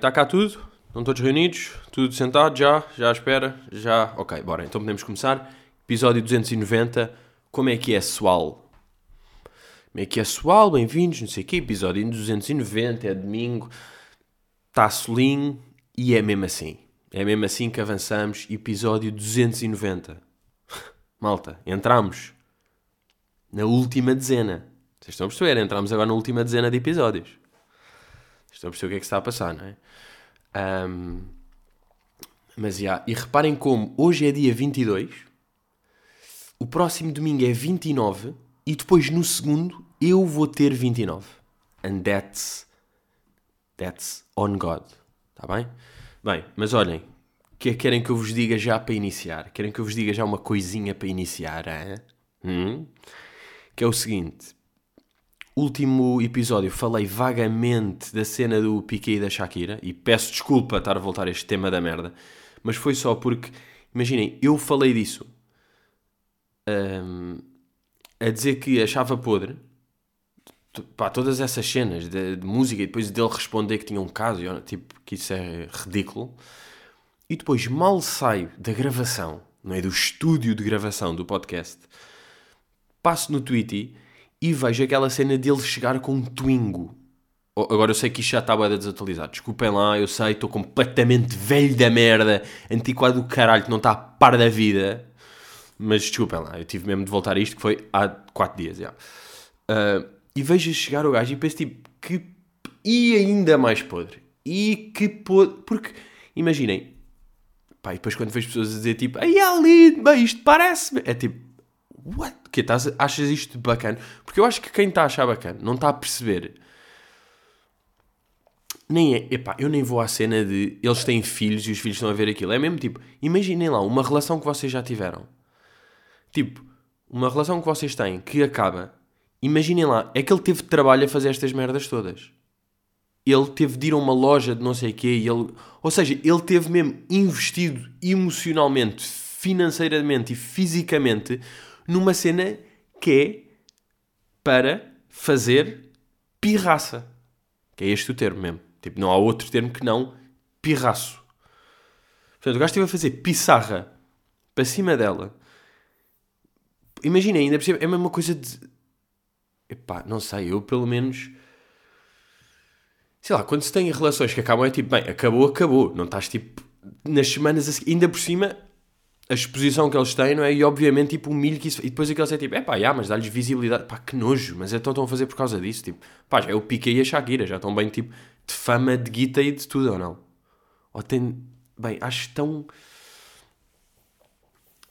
Está cá tudo? Estão todos reunidos? Tudo sentado? Já? Já à espera? Já? Ok, bora. Então podemos começar. Episódio 290. Como é que é, pessoal? Como é que é, pessoal? Bem-vindos, não sei o quê. Episódio 290, é domingo. Está solinho e é mesmo assim. É mesmo assim que avançamos. Episódio 290. Malta, entramos na última dezena. Vocês estão a perceber? Entramos agora na última dezena de episódios. Estão a perceber o que é que está a passar, não é? Um, mas, já, yeah. e reparem como hoje é dia 22, o próximo domingo é 29 e depois no segundo eu vou ter 29. And that's, that's on God. Está bem? Bem, mas olhem, que é que querem que eu vos diga já para iniciar? Querem que eu vos diga já uma coisinha para iniciar? Hein? Hum? Que é o seguinte último episódio falei vagamente da cena do Piqué e da Shakira e peço desculpa estar a voltar a este tema da merda, mas foi só porque, imaginem, eu falei disso um, a dizer que achava podre pá, todas essas cenas de, de, música e depois dele responder que tinha um caso, tipo, que isso é ridículo. E depois mal saio da gravação, não é? Do estúdio de gravação do podcast, passo no Twitter e vejo aquela cena dele chegar com um Twingo. Agora eu sei que isto já está bem desatualizado. Desculpem lá, eu sei, estou completamente velho da merda, antiquado do caralho, que não está a par da vida. Mas desculpem lá, eu tive mesmo de voltar a isto, que foi há 4 dias já. Uh, e vejo chegar o gajo e penso tipo, que. E ainda mais podre. E que podre. Porque, imaginem, pá, e depois quando vejo pessoas a dizer tipo, ai ali, bem, isto parece. É tipo, what? Que estás, achas isto bacana? Porque eu acho que quem está a achar bacana não está a perceber. Nem é, epá, eu nem vou à cena de eles têm filhos e os filhos estão a ver aquilo. É mesmo tipo, imaginem lá uma relação que vocês já tiveram. Tipo, uma relação que vocês têm que acaba. Imaginem lá, é que ele teve trabalho a fazer estas merdas todas. Ele teve de ir a uma loja de não sei o quê. E ele, ou seja, ele teve mesmo investido emocionalmente, financeiramente e fisicamente numa cena que é para fazer pirraça. Que é este o termo mesmo. Tipo, não há outro termo que não pirraço. Portanto, o gajo esteve a fazer pissarra para cima dela. Imagina, ainda por cima, é a mesma coisa de. Epá, não sei, eu pelo menos. Sei lá, quando se tem relações que acabam, é tipo, bem, acabou, acabou. Não estás tipo. Nas semanas a seguir, ainda por cima, a exposição que eles têm, não é? E obviamente, tipo, o milho que isso. E depois aqueles é tipo, é pá, yeah, mas dá-lhes visibilidade. Pá, que nojo, mas então estão a fazer por causa disso. Tipo, pá, já é o Piqué e a Shakira, já estão bem, tipo, de fama, de guita e de tudo, ou não? Ou tem. Bem, acho tão.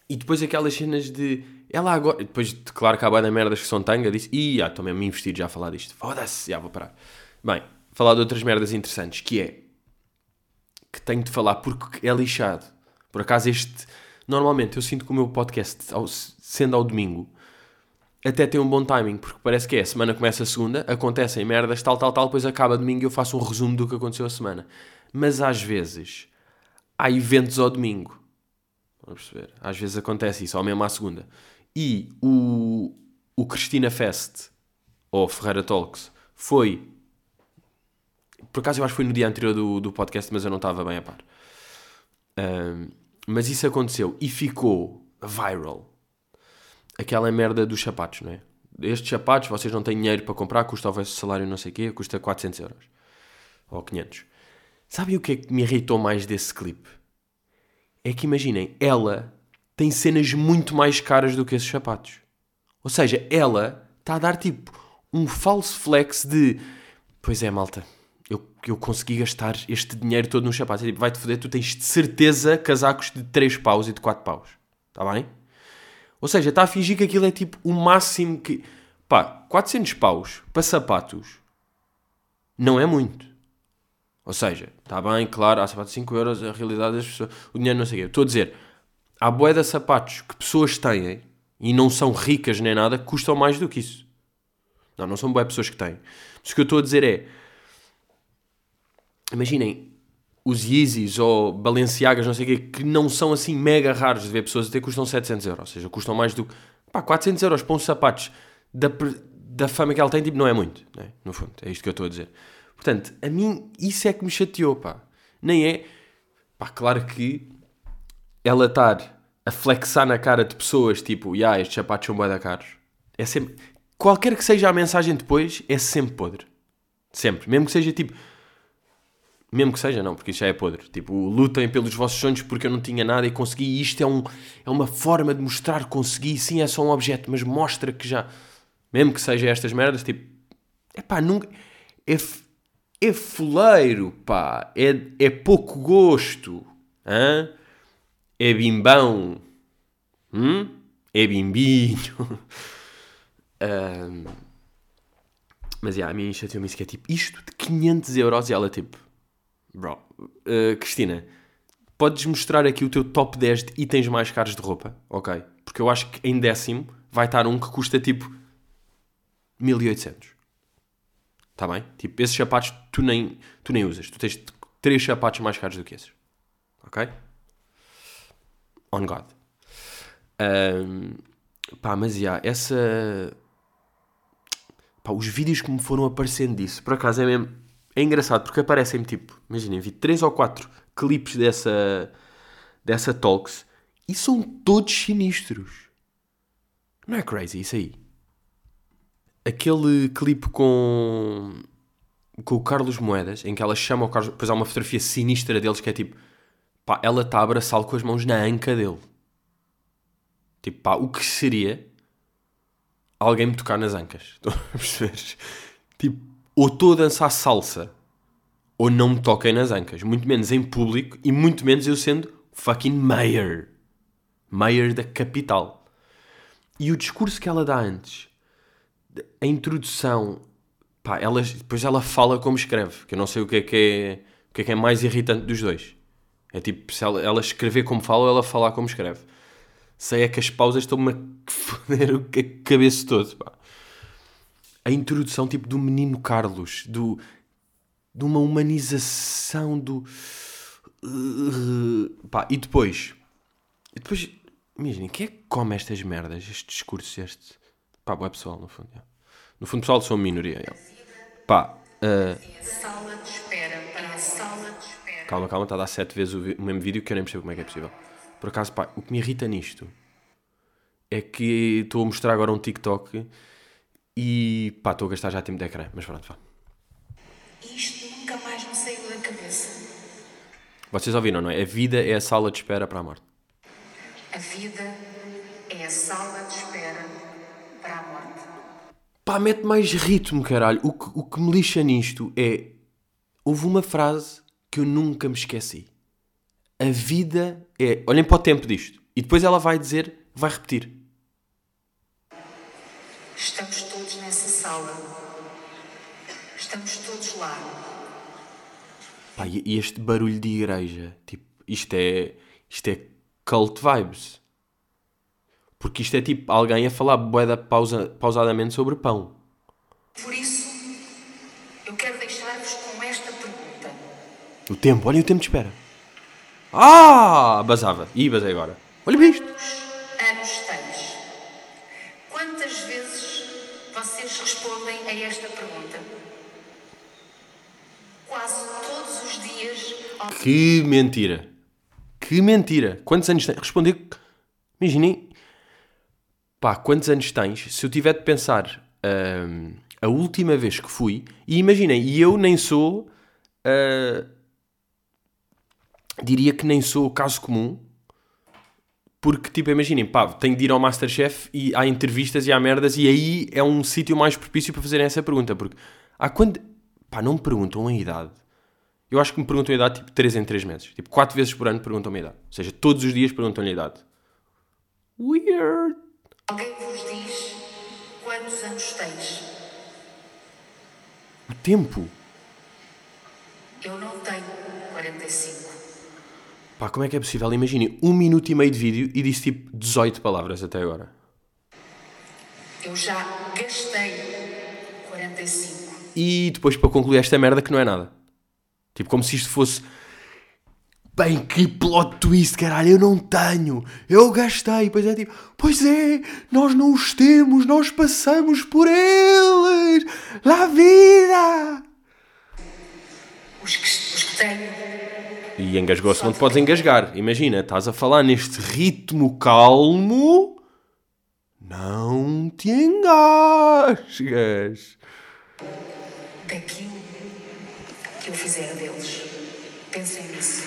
E depois aquelas cenas de. Ela agora. Depois, claro que há bem da merdas que são tanga, disse. Ih, ah, estou mesmo investido já a falar disto. Foda-se, já vou parar. Bem, falar de outras merdas interessantes, que é. Que tenho de falar porque é lixado. Por acaso este Normalmente eu sinto que o meu podcast, sendo ao domingo, até tem um bom timing, porque parece que é, a semana começa a segunda, acontecem merdas, tal, tal, tal, depois acaba domingo e eu faço um resumo do que aconteceu a semana. Mas às vezes há eventos ao domingo. Vamos perceber. Às vezes acontece isso, ao mesmo à segunda. E o, o Cristina Fest, ou Ferreira Talks, foi. Por acaso eu acho que foi no dia anterior do, do podcast, mas eu não estava bem a par. Um, mas isso aconteceu e ficou viral. Aquela merda dos sapatos, não é? Estes sapatos, vocês não têm dinheiro para comprar, custa o vosso salário não sei o quê, custa 400 euros. Ou 500. Sabem o que é que me irritou mais desse clipe? É que imaginem, ela tem cenas muito mais caras do que esses sapatos. Ou seja, ela está a dar tipo um falso flex de pois é, malta, eu, consegui gastar este dinheiro todo nos sapatos. Tipo, vai-te foder, tu tens de certeza casacos de 3 paus e de 4 paus. Está bem? Ou seja, está a fingir que aquilo é tipo o máximo que. Pá, 400 paus para sapatos não é muito. Ou seja, está bem, claro, há sapatos de 5 euros, a realidade das pessoas. O dinheiro não sei o quê. Estou a dizer, há boé de sapatos que pessoas têm e não são ricas nem nada que custam mais do que isso. Não, não são boé pessoas que têm. Mas o que eu estou a dizer é imaginem, os Yeezys ou Balenciagas, não sei o quê, que não são assim mega raros de ver pessoas até custam 700 euros, ou seja, custam mais do que pá, 400 euros para uns sapatos da, da fama que ela tem, tipo, não é muito, né? no fundo, é isto que eu estou a dizer. Portanto, a mim isso é que me chateou, pá. Nem é. Pá, claro que ela estar a flexar na cara de pessoas tipo, ya, yeah, estes sapatos são bué da caros. É sempre. Qualquer que seja a mensagem depois, é sempre podre. Sempre. Mesmo que seja tipo. Mesmo que seja, não, porque isso já é podre. Tipo, lutem pelos vossos sonhos porque eu não tinha nada e consegui. Isto é, um, é uma forma de mostrar que consegui. Sim, é só um objeto, mas mostra que já. Mesmo que seja estas merdas, tipo. É pá, nunca. É, é fuleiro, pá. É, é pouco gosto. Hã? É bimbão. Hum? É bimbinho. um, mas, yeah, a minha chateou-me isso que é tipo, isto de 500 euros e ela tipo, bro, uh, Cristina, podes mostrar aqui o teu top 10 de itens mais caros de roupa? Ok. Porque eu acho que em décimo vai estar um que custa tipo 1800. Está bem? Tipo, esses sapatos tu nem, tu nem usas. Tu tens três sapatos mais caros do que esses. Ok? On God. Um, pá, mas já, yeah, essa. Pá, os vídeos que me foram aparecendo disso, por acaso é mesmo. É engraçado porque aparecem-me tipo, imaginem, vi 3 ou 4 clipes dessa. dessa Talks e são todos sinistros. Não é crazy isso aí? Aquele clipe com. com o Carlos Moedas, em que ela chama o Carlos. Depois há uma fotografia sinistra deles que é tipo. pá, ela está a abraçá-lo com as mãos na anca dele. Tipo, pá, o que seria alguém me tocar nas ancas? Estão a perceber? Tipo, ou estou a dançar salsa, ou não me toquem nas ancas. Muito menos em público e muito menos eu sendo fucking mayor. Mayor da capital. E o discurso que ela dá antes, a introdução, pá, ela, depois ela fala como escreve, que eu não sei o que é que é, o que é, que é mais irritante dos dois. É tipo, se ela, ela escrever como fala ou ela falar como escreve sei é que as pausas estão-me a foder o cabeça todo. Pá. A introdução tipo do menino Carlos, do, de uma humanização do. Uh, pá, e depois. E depois. Imaginem, quem é que come estas merdas, este discurso, este. Pá, é pessoal, no fundo. No fundo, pessoal, sou uma minoria. Yeah. Pá. Uh... Sala de espera para a sala de espera. Calma, calma, está a dar sete vezes o, o mesmo vídeo que eu nem percebo como é que é possível. Por acaso, pá, o que me irrita nisto é que estou a mostrar agora um TikTok e pá, estou a gastar já tempo de ecrã, mas pronto, vá. Isto nunca mais me saiu da cabeça. Vocês ouviram, não é? A vida é a sala de espera para a morte. A vida é a sala de espera para a morte. Pá, mete mais ritmo, caralho. O que, o que me lixa nisto é. Houve uma frase que eu nunca me esqueci. A vida é. Olhem para o tempo disto. E depois ela vai dizer, vai repetir. Estamos todos nessa sala. Estamos todos lá. Pá, e este barulho de igreja, tipo, isto é. Isto é cult vibes. Porque isto é tipo alguém a falar boeda pausa, pausadamente sobre pão. Por isso, eu quero deixar-vos com esta pergunta. O tempo, olhem o tempo de espera. Ah! Basava. Ih, basei agora. Olha bem isto. Que mentira. Que mentira. Quantos anos tens? Respondi. Imaginem. Pá, quantos anos tens? Se eu tiver de pensar hum, a última vez que fui, e imaginem, e eu nem sou. Uh, diria que nem sou o caso comum. Porque, tipo, imaginem, pá, tenho de ir ao Masterchef e há entrevistas e há merdas e aí é um sítio mais propício para fazerem essa pergunta. Porque há quando... Pá, não me perguntam a idade. Eu acho que me perguntam a idade, tipo, 3 em 3 meses. Tipo, 4 vezes por ano perguntam-me a idade. Ou seja, todos os dias perguntam-lhe a idade. Weird. Alguém vos diz quantos anos tens? O tempo? Eu não tenho 45. Pá, como é que é possível? Imagine um minuto e meio de vídeo e disse tipo 18 palavras até agora. Eu já gastei 45. E depois para concluir esta merda que não é nada. Tipo, como se isto fosse. Bem, que plot twist, caralho, eu não tenho. Eu gastei. Pois é, tipo, pois é, nós não os temos, nós passamos por eles. La vida! Os que, os que tenho. E engasgou-se, não te podes engasgar. Imagina, estás a falar neste ritmo calmo, não te engasgas. daquilo que eu deles. Pensem nisso.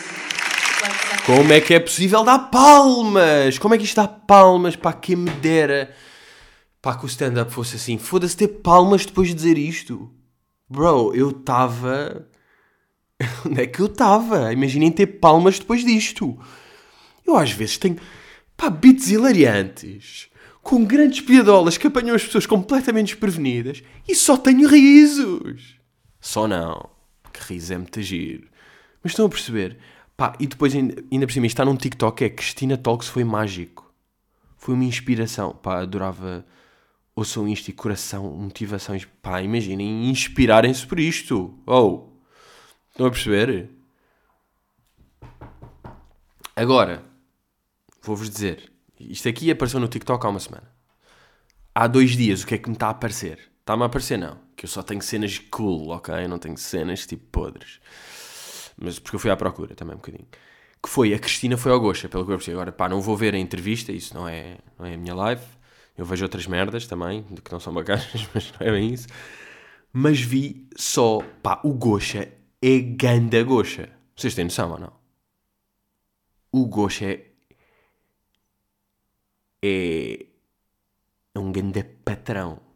Como é que é possível dar palmas? Como é que isto dá palmas? Pá, quem me dera. Pá, que o stand-up fosse assim. Foda-se ter palmas depois de dizer isto. Bro, eu estava... Onde é que eu estava? Imaginem ter palmas depois disto. Eu às vezes tenho... Pá, beats hilariantes. Com grandes piadolas que apanham as pessoas completamente desprevenidas. E só tenho risos. Só não. Que riso é muito giro. Mas estão a perceber? Pá, e depois ainda, por cima, está num TikTok, é Cristina Talks foi mágico. Foi uma inspiração. Pá, adorava... Ouçam isto e coração, motivações. Pá, imaginem, inspirarem-se por isto. Oh! Estão a perceber? Agora, vou-vos dizer. Isto aqui apareceu no TikTok há uma semana. Há dois dias, o que é que me está a aparecer? Está-me a aparecer, não. Que eu só tenho cenas cool, ok? Eu não tenho cenas tipo podres. Mas porque eu fui à procura também um bocadinho. Que foi, a Cristina foi ao Goxa, pelo que eu percebi. Agora, pá, não vou ver a entrevista, isso não é, não é a minha live. Eu vejo outras merdas também, que não são bacanas, mas não é bem isso. Mas vi só, pá, o Goxa é ganda Goxa. Vocês têm noção ou não? O Goxa é. É. É um ganda patrão.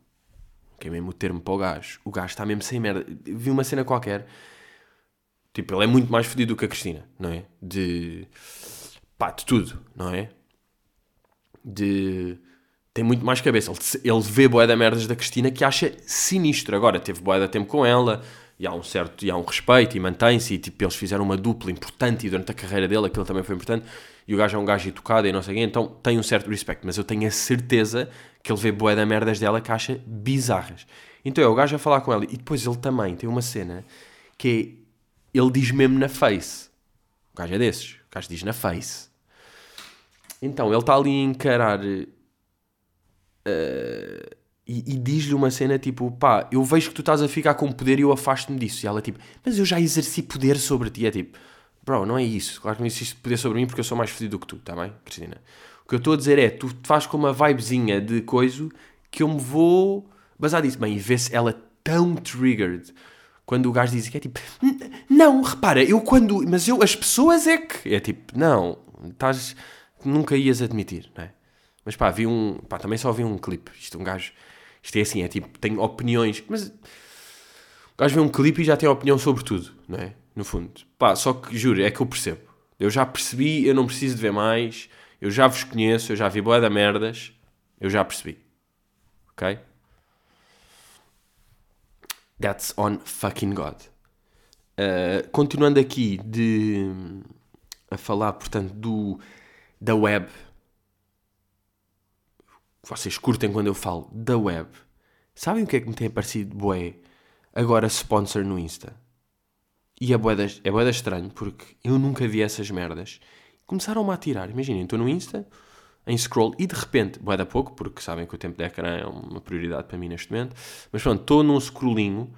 Que é mesmo o termo para o gajo. O gajo está mesmo sem merda. Vi uma cena qualquer. Tipo, ele é muito mais fodido do que a Cristina, não é? De. pá, de tudo, não é? De. tem muito mais cabeça. Ele, ele vê boé da merdas da Cristina que acha sinistro. Agora, teve boé da tempo com ela, e há um certo, e há um respeito, e mantém-se, e tipo, eles fizeram uma dupla importante, e durante a carreira dele aquilo também foi importante, e o gajo é um gajo educado e não sei quê, então tem um certo respeito, mas eu tenho a certeza que ele vê boé da merdas dela que acha bizarras. Então é o gajo a falar com ela, e depois ele também tem uma cena que é ele diz mesmo na face. O gajo é desses. O gajo diz na face. Então, ele está ali a encarar... eh, e, e diz-lhe uma cena tipo... Pá, eu vejo que tu estás a ficar com poder e eu afasto-me disso. E ela tipo... Mas eu já exerci poder sobre ti. É tipo... Bro, não é isso. Claro que não existe poder sobre mim porque eu sou mais fodido do que tu. Está bem, Cristina? O que eu estou a dizer é... Tu fazes com uma vibezinha de coisa que eu me vou... Basar disso. Bem, e vê-se ela tão triggered quando o gajo diz que é tipo, "N- não, repara, eu quando, mas eu, as pessoas é que, é tipo, não, estás, nunca ias admitir, não é? Mas pá, vi um, pá, também só vi um clipe, isto um gajo, isto é assim, é tipo, tem opiniões, mas o gajo vê um clipe e já tem opinião sobre tudo, não é? No fundo, pá, só que, juro, é que eu percebo, eu já percebi, eu não preciso de ver mais, eu já vos conheço, eu já vi boa da merdas, eu já percebi, ok? That's on fucking God. Uh, continuando aqui de a falar, portanto, do da web. Vocês curtem quando eu falo da web. Sabem o que é que me tem aparecido, boé? Agora sponsor no Insta. E é boeda, é boeda estranho, porque eu nunca vi essas merdas. Começaram-me a tirar. Imaginem, estou no Insta, em scroll, e de repente, boeda pouco, porque sabem que o tempo de ecrã é uma prioridade para mim neste momento, mas pronto, estou num scrollinho,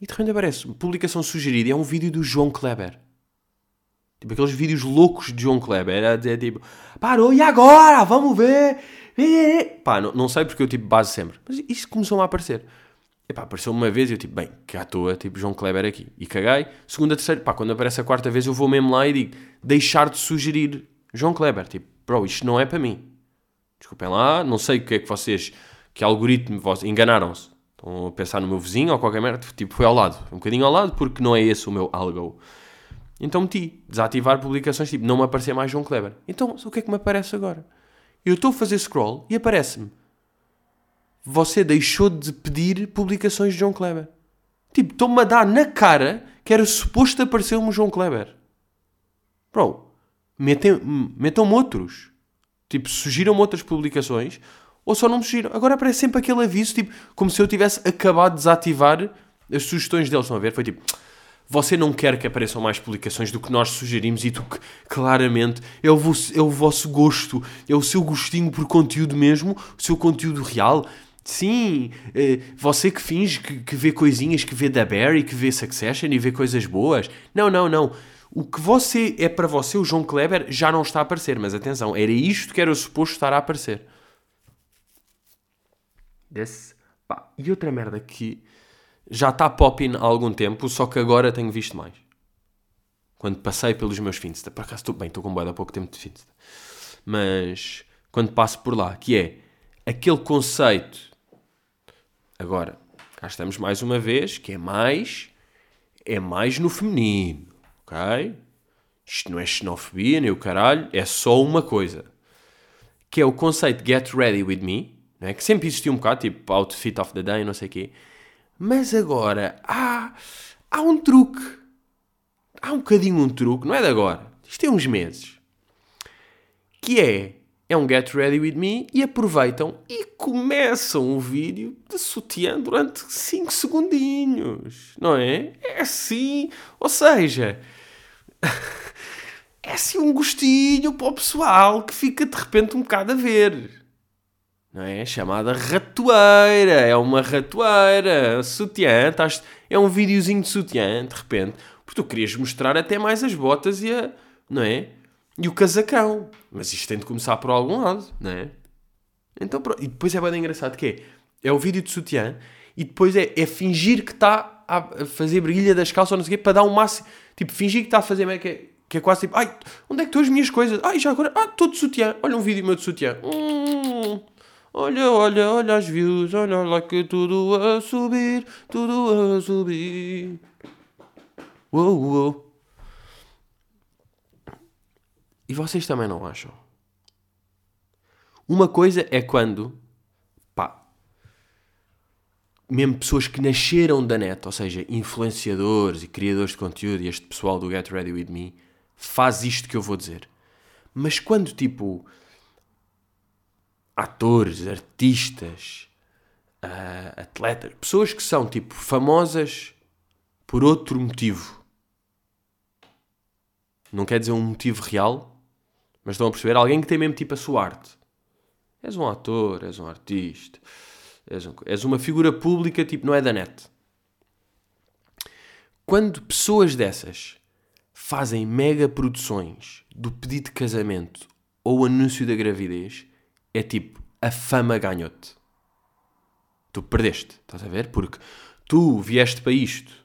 e de repente aparece publicação sugerida, é um vídeo do João Kleber. Tipo, aqueles vídeos loucos de João Kleber, a dizer tipo, parou, e agora? Vamos ver! Pá, não, não sei porque eu tipo base sempre, mas isso começou-me a aparecer. Epá, apareceu uma vez e eu tipo, bem, à toa, tipo, João Kleber aqui. E caguei. Segunda, terceira, pá, quando aparece a quarta vez eu vou mesmo lá e digo, deixar de sugerir João Kleber. Tipo, bro, isto não é para mim. Desculpem lá, não sei o que é que vocês, que algoritmo, vos- enganaram-se. Estão a pensar no meu vizinho ou qualquer merda, tipo, foi ao lado. Um bocadinho ao lado porque não é esse o meu algo. Então meti, desativar publicações, tipo, não me aparecer mais João Kleber. Então, o que é que me aparece agora? Eu estou a fazer scroll e aparece-me. Você deixou de pedir publicações de João Kleber. Tipo, estão-me a dar na cara que era suposto aparecer-me o João Kleber. Bro, metam-me outros. Tipo, sugiram-me outras publicações ou só não me sugiram. Agora aparece sempre aquele aviso, tipo, como se eu tivesse acabado de desativar as sugestões deles. Estão a ver? Foi tipo, você não quer que apareçam mais publicações do que nós sugerimos e tu, que, claramente, é o, vosso, é o vosso gosto, é o seu gostinho por conteúdo mesmo, o seu conteúdo real. Sim, eh, você que finge que, vê coisinhas, que vê da Barry, que vê Succession e vê coisas boas. Não, não, não. O que você é para você, o João Kleber, já não está a aparecer. Mas atenção, era isto que era suposto estar a aparecer. Desse. Pá, e outra merda que já está popping há algum tempo, só que agora tenho visto mais. Quando passei pelos meus fins. Por acaso estou bem, estou com boa há pouco tempo de fins. Mas quando passo por lá, que é aquele conceito Agora, cá estamos mais uma vez, que é mais, é mais no feminino, ok? Isto não é xenofobia, nem o caralho, é só uma coisa. Que é o conceito Get Ready With Me, não é? que sempre existiu um bocado, tipo Outfit of the Day, não sei o quê. Mas agora há, há um truque. Há um bocadinho um truque, não é de agora. Isto tem uns meses. Que é é um Get Ready With Me e aproveitam e começam o vídeo de sutiã durante 5 segundinhos, não é? É assim, ou seja, é assim um gostinho para o pessoal que fica de repente um bocado a ver. Não é? Chamada ratoeira, é uma ratoeira, sutiã, estás, é um videozinho de sutiã, de repente, porque tu querias mostrar até mais as botas e a, não é? E o casacão. Mas isto tem de começar por algum lado, não é? Então, e depois é bem engraçado que é, é o vídeo de sutiã e depois é, é fingir que está a fazer brilha das calças ou não sei o quê para dar um máximo. Tipo, fingir que está a fazer, que é, que é quase tipo, ai, onde é que estão as minhas coisas? Ai, já agora, ah, estou de sutiã. Olha um vídeo meu de sutiã. Hum, olha, olha, olha as views, olha lá que tudo a subir, tudo a subir. Uou, uou. E vocês também não acham? Uma coisa é quando, pá, mesmo pessoas que nasceram da net, ou seja, influenciadores e criadores de conteúdo, e este pessoal do Get Ready With Me, faz isto que eu vou dizer. Mas quando, tipo, atores, artistas, uh, atletas, pessoas que são, tipo, famosas por outro motivo, não quer dizer um motivo real, mas estão a perceber? Alguém que tem mesmo tipo a sua arte. És um ator, és um artista, és, um, és uma figura pública, tipo, não é da net. Quando pessoas dessas fazem mega produções do pedido de casamento ou anúncio da gravidez, é tipo, a fama ganhou-te. Tu perdeste, estás a ver? Porque tu vieste para isto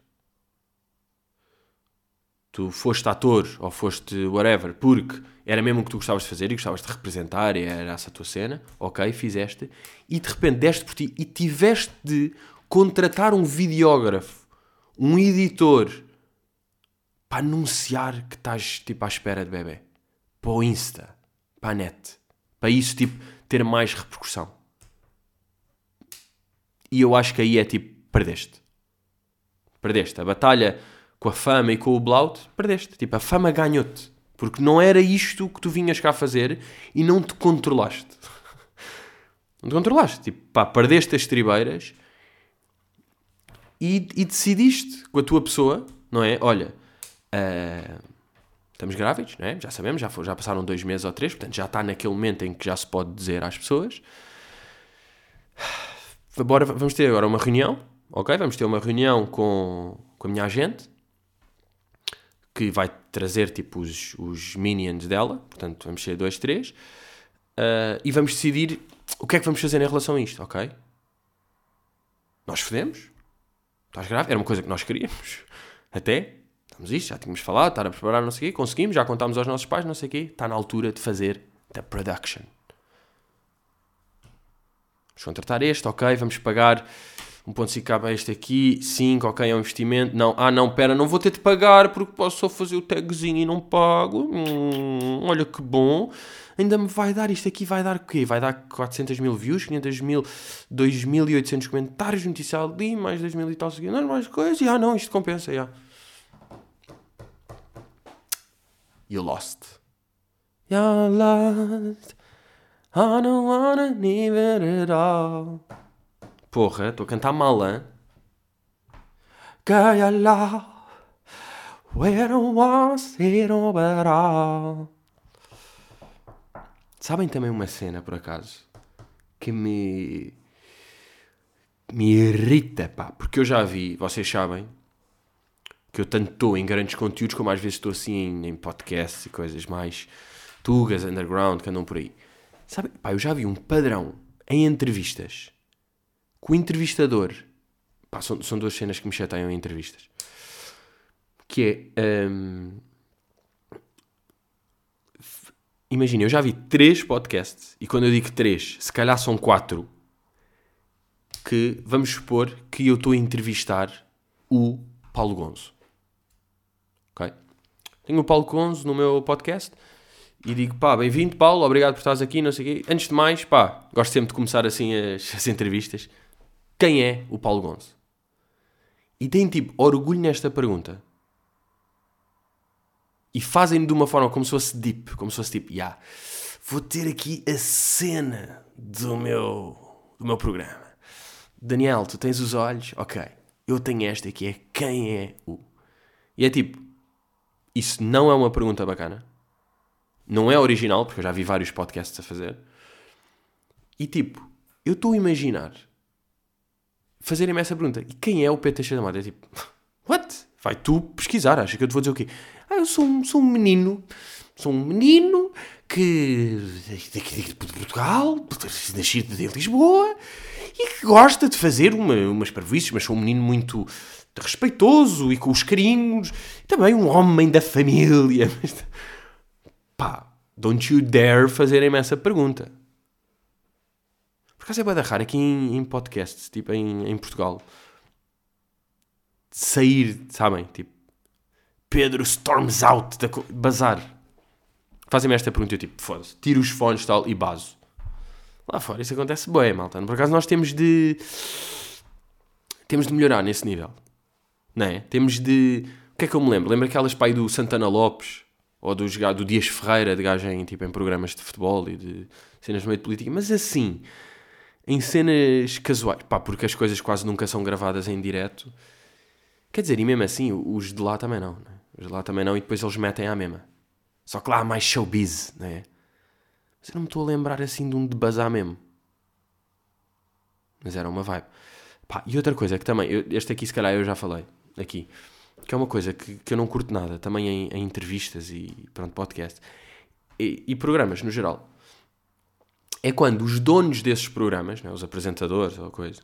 tu foste ator ou foste whatever porque era mesmo o que tu gostavas de fazer e gostavas de representar e era essa a tua cena, ok, fizeste, e de repente deste por ti e tiveste de contratar um videógrafo, um editor, para anunciar que estás tipo à espera de bebê, para o Insta, para a net, para isso tipo ter mais repercussão. E eu acho que aí é tipo, perdeste. Perdeste. A batalha com a fama e com o blout, perdeste. Tipo, a fama ganhou-te. Porque não era isto que tu vinhas cá fazer e não te controlaste. não te controlaste. Tipo, pá, perdeste as tribeiras e, e decidiste com a tua pessoa, não é? Olha, uh, estamos grávidos, não é? Já sabemos, já, já passaram dois meses ou três, portanto já está naquele momento em que já se pode dizer às pessoas. Bora, vamos ter agora uma reunião, ok? Vamos ter uma reunião com, com a minha agente que vai trazer tipo os, os minions dela, portanto vamos ser dois, três, uh, e vamos decidir o que é que vamos fazer em relação a isto, ok? Nós fodemos, estás grave, era uma coisa que nós queríamos, até, estamos isto, já tínhamos falado, estar a preparar, não sei o quê, conseguimos, já contámos aos nossos pais, não sei o quê, está na altura de fazer da production. Vamos contratar este, ok, vamos pagar 1.5 cabe este aqui, 5, ok, é um investimento. Não, ah não, pera, não vou ter de pagar porque posso só fazer o tagzinho e não pago. Hum, olha que bom. Ainda me vai dar, isto aqui vai dar o quê? Vai dar 400 mil views, 500 mil, 2.800 comentários, notícia ali, mais 2 mil e tal seguidores, mais coisas. E ah não, isto compensa, já. You lost. You lost. I don't wanna leave it at all. Porra, estou a cantar mal, hein? Girl, love, we don't want it at all. Sabem também uma cena, por acaso, que me... me irrita, pá, porque eu já vi, vocês sabem, que eu tanto estou em grandes conteúdos como às vezes estou assim em, em podcasts e coisas mais tugas, underground, que andam por aí. Sabe, pá, eu já vi um padrão em entrevistas que o entrevistador, pá, são, são duas cenas que me chateiam em entrevistas, que é, f- imagina, eu já vi três podcasts, e quando eu digo três, se calhar são quatro, que vamos supor que eu estou a entrevistar o Paulo Gonzo. Ok? Tenho o Paulo Gonzo no meu podcast e digo, pá, bem-vindo Paulo, obrigado por estares aqui, não sei o quê. Antes de mais, pá, gosto sempre de começar assim as, as entrevistas. Quem é o Paulo Gonzo? E têm tipo orgulho nesta pergunta. E fazem de uma forma como se fosse deep, como se fosse tipo, yeah, vou ter aqui a cena do meu, do meu programa. Daniel, tu tens os olhos? Ok. Eu tenho esta que é quem é o. E é tipo, isso não é uma pergunta bacana. Não é original, porque eu já vi vários podcasts a fazer. E tipo, eu estou a imaginar fazerem-me essa pergunta. E quem é o Pedro Teixeira da Mota? É tipo, what? Vai tu pesquisar, acha que eu te vou dizer o quê? Ah, eu sou, um- sou um menino, sou um menino que daqui de Portugal, nascido de Lisboa, e que gosta de fazer uma, umas parvoíces, mas sou um menino muito respeitoso e com os carinhos, também um homem da família. Pá, don't you dare fazerem-me essa pergunta. Acaso é bem raro aqui em, em podcasts, tipo em, em Portugal, sair, sabem? Tipo, Pedro storms out da bazar. Fazem-me esta pergunta eu tipo, foda-se, tiro os fones tal e baso. Lá fora isso acontece bem, malta. Por acaso nós temos de. Temos de melhorar nesse nível. Não é? Temos de. O que é que eu me lembro? Lembro aquelas pai do Santana Lopes ou do, do Dias Ferreira, de gajo em, tipo, em programas de futebol e de cenas meio de política, mas assim, em cenas casuais, pá, porque as coisas quase nunca são gravadas em direto. Quer dizer, e mesmo assim, os de lá também não, né? Os de lá também não, e depois eles metem à mesma. Só que lá há mais showbiz, né? Mas eu não me estou a lembrar assim de um de bazar mesmo. Mas era uma vibe. Pá, e outra coisa que também, eu- este aqui se calhar eu já falei, aqui, que é uma coisa que, que eu não curto nada, também em, em entrevistas e pronto, podcast, e, e programas no geral, é quando os donos desses programas, né, os apresentadores ou coisa,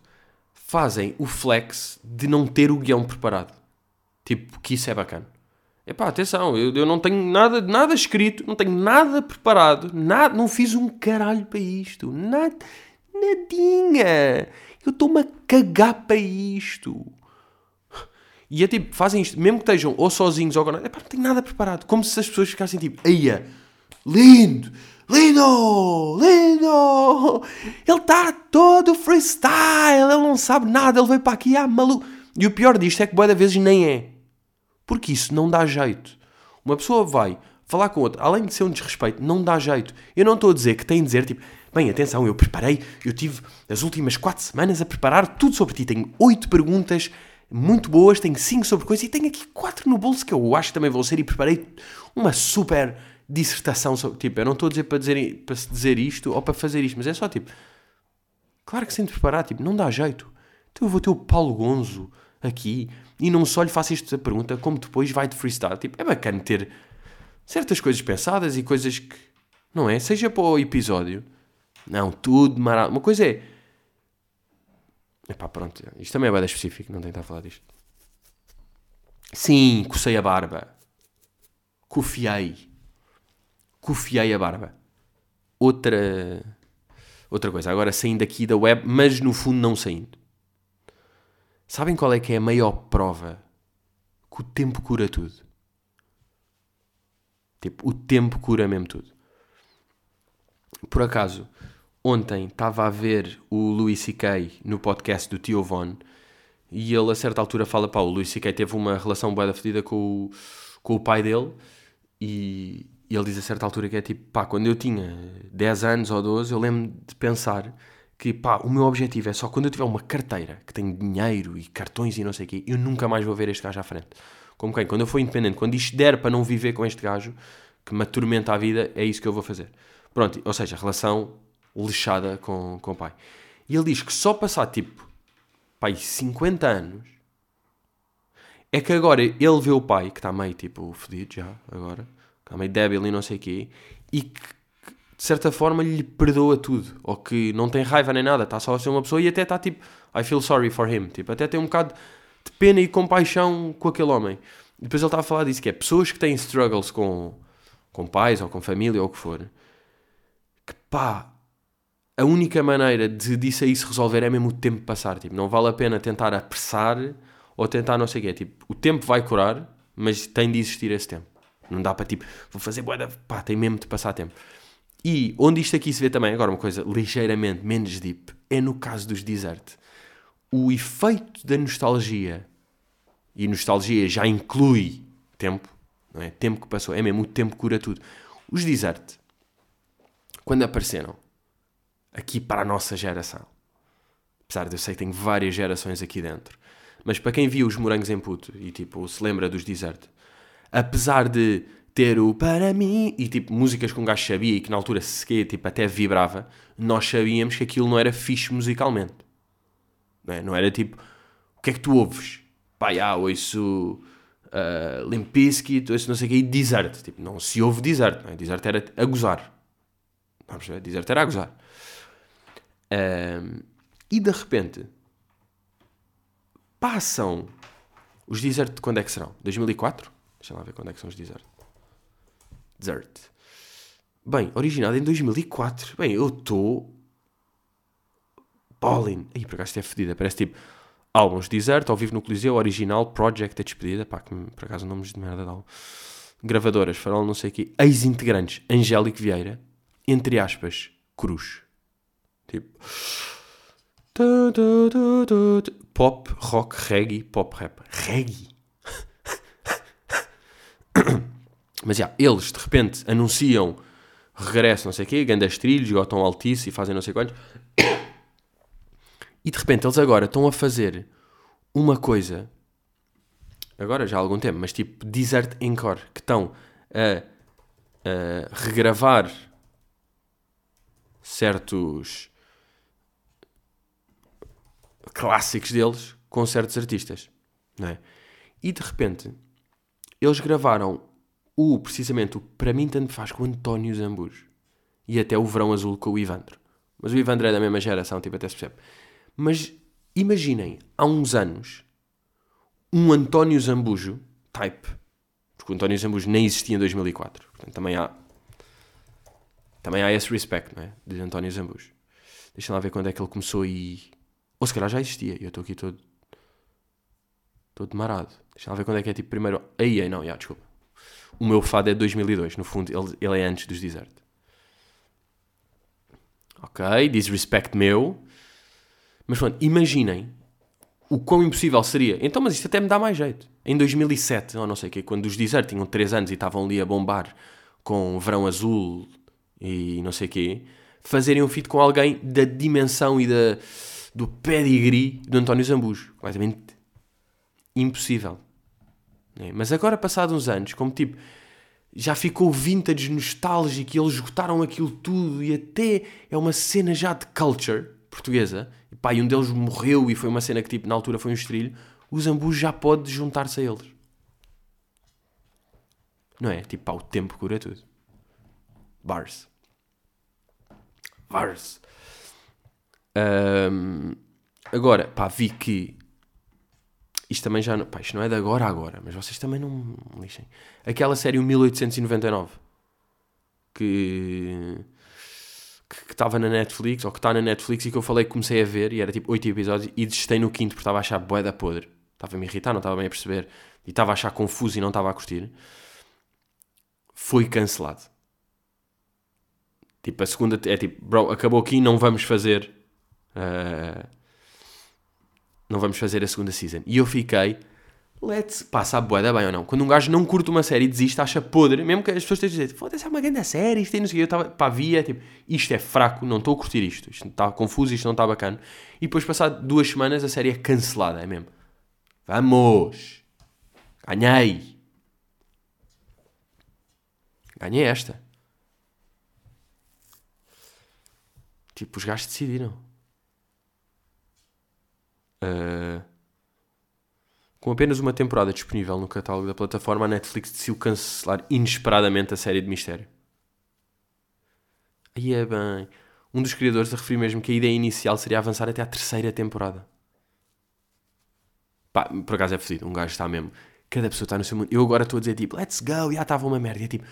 fazem o flex de não ter o guião preparado. Tipo, que isso é bacana. Epá, atenção, eu, eu não tenho nada, nada escrito, não tenho nada preparado, nada, não fiz um caralho para isto, nada, nadinha. Eu estou-me a cagar para isto. E é tipo, fazem isto, mesmo que estejam ou sozinhos ou epá, não tenho nada preparado. Como se as pessoas ficassem tipo, eia, lindo, lindo, lindo, ele está todo freestyle, ele não sabe nada, ele veio para aqui, ah, maluco. E o pior disto é que boa vezes nem é. Porque isso não dá jeito. Uma pessoa vai falar com outra, além de ser um desrespeito, não dá jeito. Eu não estou a dizer que tem de dizer, tipo, bem, atenção, eu preparei, eu tive as últimas quatro semanas a preparar tudo sobre ti. Tenho oito perguntas muito boas, tenho cinco sobre coisas e tenho aqui quatro no bolso que eu acho que também vão ser e preparei uma super dissertação sobre. Tipo, eu não estou a dizer para dizer, para dizer isto ou para fazer isto, mas é só tipo, claro que sem te preparar, tipo, não dá jeito. Então eu vou ter o Paulo Gonzo aqui e não só lhe faço esta pergunta, como depois vai de freestyle. Tipo, é bacana ter certas coisas pensadas e coisas que, não é? Seja para o episódio. Não, tudo marado. Uma coisa é. Epá, pronto, isto também é bem específico, não tenho que estar a falar disto. Sim, cocei a barba. Cofiei. Cofiei a barba. Outra. Outra coisa, agora saindo aqui da web, mas no fundo não saindo. Sabem qual é que é a maior prova que o tempo cura tudo? Tipo, o tempo cura mesmo tudo. Por acaso, ontem estava a ver o Louis C.K. no podcast do Tio Von e ele a certa altura fala, pá, o Louis C.K. teve uma relação da fedida com o, com o pai dele e, e ele diz a certa altura que é tipo, pá, quando eu tinha 10 anos ou 12, eu lembro de pensar que, pá, o meu objetivo é só quando eu tiver uma carteira que tem dinheiro e cartões e não sei o quê, eu nunca mais vou ver este gajo à frente. Como quem? Quando eu for independente, quando isto der para não viver com este gajo que me atormenta a vida, é isso que eu vou fazer. Pronto, ou seja, relação lixada com, com o pai. E ele diz que só passar tipo pai, 50 anos, é que agora ele vê o pai, que está meio tipo fedido já, agora, está meio débil e não sei o quê, e que de certa forma lhe perdoa tudo, ou que não tem raiva nem nada, está só a ser uma pessoa e até está tipo, I feel sorry for him, tipo, até tem um bocado de pena e compaixão com aquele homem. Depois ele estava a falar disso, que é pessoas que têm struggles com, com pais ou com família ou o que for, que pá, a única maneira de disso aí se resolver é mesmo o tempo passar, tipo, não vale a pena tentar apressar ou tentar não sei o quê, tipo, o tempo vai curar, mas tem de existir esse tempo. Não dá para tipo, vou fazer boeda, pá, tem mesmo de passar tempo. E onde isto aqui se vê também, agora uma coisa ligeiramente menos deep, é no caso dos desert. O efeito da nostalgia, e nostalgia já inclui tempo, não é? Tempo que passou, é mesmo o tempo cura tudo. Os desert, quando apareceram, aqui para a nossa geração, apesar de eu sei que tenho várias gerações aqui dentro, mas para quem viu os morangos em puto e tipo se lembra dos desert, apesar de ter o para mim e tipo músicas que um gajo sabia e que na altura se tipo até vibrava, nós sabíamos que aquilo não era fixe musicalmente. Não, é? não era tipo, o que é que tu ouves? Pá, já, ouço uh, Limp Bizkit, ouço não sei o que, e Desert. Tipo, não se ouve Desert, não é? Desert era a gozar. Não perceber? Desert era a gozar. Uh, e de repente, passam os Desert, quando é que serão? 2004? Deixa lá ver quando é que são os Desert. Desert. Bem, originado em 2004. Bem, eu estou. Ballin. Aí, por acaso, isto é fedida. Parece tipo álbuns Desert, ao vivo no Coliseu, original, Project, a despedida. Pá, que por acaso nomes de merda de álbum. Gravadoras, farol, não sei o quê. Ex-integrantes, Angélico Vieira. Entre aspas, Cruz. Tipo. Pop, rock, reggae, pop rap. Reggae? Mas já, eles de repente anunciam regresso, não sei o quê, grandes trilhos, gotam altíssimo e fazem não sei quantos. E de repente eles agora estão a fazer uma coisa, agora já há algum tempo, mas tipo Desert Encore, que estão a, a regravar certos clássicos deles com certos artistas, não é? E de repente eles gravaram o, precisamente, o que para mim tanto faz com o António Zambujo. E até o Verão Azul com o Ivandro. Mas o Ivandro é da mesma geração, tipo, até se percebe. Mas imaginem, há uns anos, um António Zambujo, type, porque o António Zambujo nem existia em 2004. Portanto, também há, também há esse respect, não é? De António Zambujo. Deixa lá ver quando é que ele começou e... Ou se calhar já existia, eu estou aqui todo... Todo marado. Deixa lá ver quando é que é, tipo, primeiro... Aí, aí, não, já, desculpa. O meu fado é de 2002, no fundo, ele, ele é antes dos Desert. Ok, disrespect meu. Mas pronto, imaginem o quão impossível seria. Então, mas isto até me dá mais jeito. Em 2007, ou não sei o quê, quando os Desert tinham 3 anos e estavam ali a bombar com Verão Azul e não sei o quê, fazerem um feat com alguém da dimensão e da, do pedigree do António Zambujo. Completamente impossível. É, mas agora, passados uns anos, como tipo, já ficou vintage, nostálgico e eles esgotaram aquilo tudo e até é uma cena já de culture portuguesa, e pá, e um deles morreu e foi uma cena que tipo, na altura foi um estrilho, o Zambu já pode juntar-se a eles. Não é? Tipo, pá, o tempo cura tudo. Bars. Bars. Um, agora, pá, vi que isto também já não, pá, isto não é de agora a agora, mas vocês também não me lixem. Aquela série 1899 que que estava na Netflix, ou que está na Netflix e que eu falei que comecei a ver, e era tipo 8 episódios, e desistei no quinto porque estava a achar boeda podre. Estava a me irritar, não estava bem a perceber, e estava a achar confuso e não estava a curtir. Foi cancelado. Tipo, a segunda é tipo, bro, acabou aqui, não vamos fazer. Uh, não vamos fazer a segunda season. E eu fiquei, let's, pá, sabe boeda bem ou não? Quando um gajo não curte uma série e desiste, acha podre, mesmo que as pessoas estejam a dizer, foda-se, é uma grande série, isto é não sei o que, eu estava, pá, via, tipo, isto é fraco, não estou a curtir isto, isto está confuso, isto não está bacana. E depois, passado duas semanas, a série é cancelada, é mesmo. Vamos! Ganhei! Ganhei esta. Tipo, os gajos decidiram. Uh, com apenas uma temporada disponível no catálogo da plataforma, a Netflix decidiu cancelar inesperadamente a série de mistério. Aí é bem. Um dos criadores a referir mesmo que a ideia inicial seria avançar até à terceira temporada. Pá, por acaso é fedido. Um gajo está mesmo. Cada pessoa está no seu mundo. Eu agora estou a dizer tipo, let's go, já estava uma merda. E é tipo,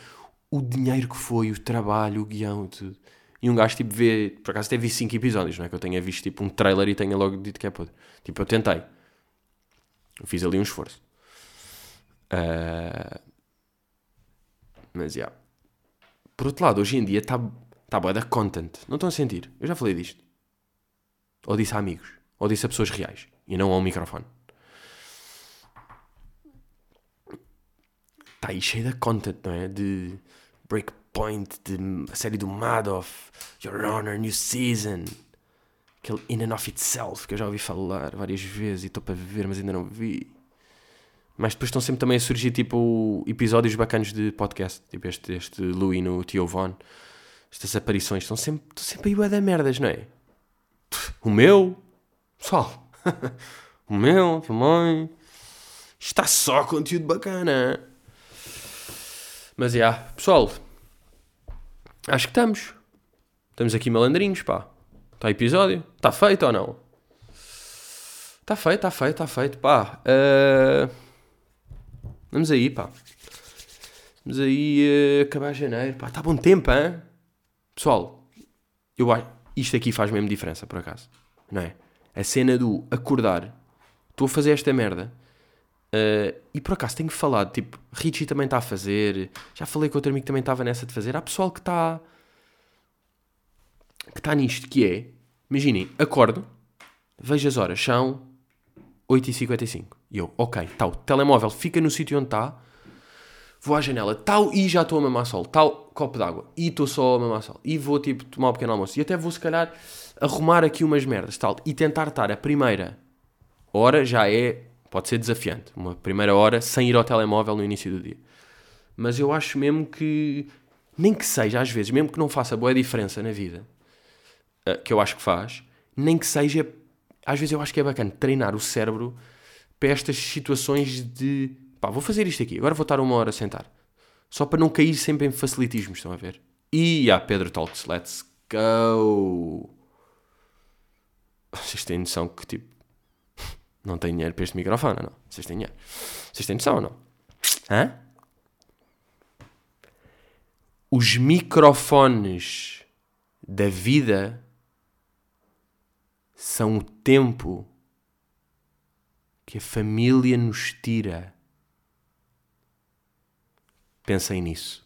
o dinheiro que foi, o trabalho, o guião, tudo. E um gajo tipo vê, por acaso até vi 5 episódios, não é? Que eu tenha visto tipo um trailer e tenha logo dito que é podre. Tipo, eu tentei. Eu fiz ali um esforço. Uh... Mas, já. Yeah. Por outro lado, hoje em dia está tá boa da content. Não estão a sentir? Eu já falei disto. Ou disse a amigos. Ou disse a pessoas reais. E não ao microfone. Está aí cheio de content, não é? De Breakpoint, de a série do Madoff, Your Honor, New Season aquele In and of Itself, que eu já ouvi falar várias vezes e estou para ver, mas ainda não vi. Mas depois estão sempre também a surgir tipo episódios bacanos de podcast, tipo este, este Louis no Tio Von. Estas aparições estão sempre, estão sempre aí da merdas, não é? O meu, pessoal, o meu também. Está só conteúdo bacana. Mas é, yeah, pessoal, acho que estamos. Estamos aqui malandrinhos, pá. Está episódio? Está feito ou não? Está feito, está feito, está feito. Pá, uh... vamos aí, pá. Vamos aí uh, acabar janeiro. Pá, está bom tempo, hein? Pessoal, eu acho... Isto aqui faz mesmo diferença, por acaso. Não é? A cena do acordar. Estou a fazer esta merda. Uh, e por acaso tenho falado, tipo, Richie também está a fazer. Já falei com outro amigo que também estava nessa de fazer. Há pessoal que está que está nisto, que é, imaginem, acordo, vejo as horas, são 8h55. E eu, ok, tal, telemóvel fica no sítio onde está, vou à janela, tal, e já estou a mamar sol, tal, copo d'água, e estou só a mamar sol, e vou, tipo, tomar um pequeno almoço, e até vou, se calhar, arrumar aqui umas merdas, tal, e tentar estar a primeira hora já é, pode ser desafiante, uma primeira hora sem ir ao telemóvel no início do dia. Mas eu acho mesmo que, nem que seja, às vezes, mesmo que não faça boa diferença na vida, eh, que eu acho que faz, nem que seja. Às vezes eu acho que é bacana treinar o cérebro para estas situações de pá, vou fazer isto aqui, agora vou estar uma hora a sentar. Só para não cair sempre em facilitismo, estão a ver? E a Pedro Talks, let's go! Vocês têm noção que tipo. Não tenho dinheiro para este microfone, não? Vocês têm dinheiro? Vocês têm noção ou não? Hã? Os microfones da vida são o tempo que a família nos tira. Pensem nisso.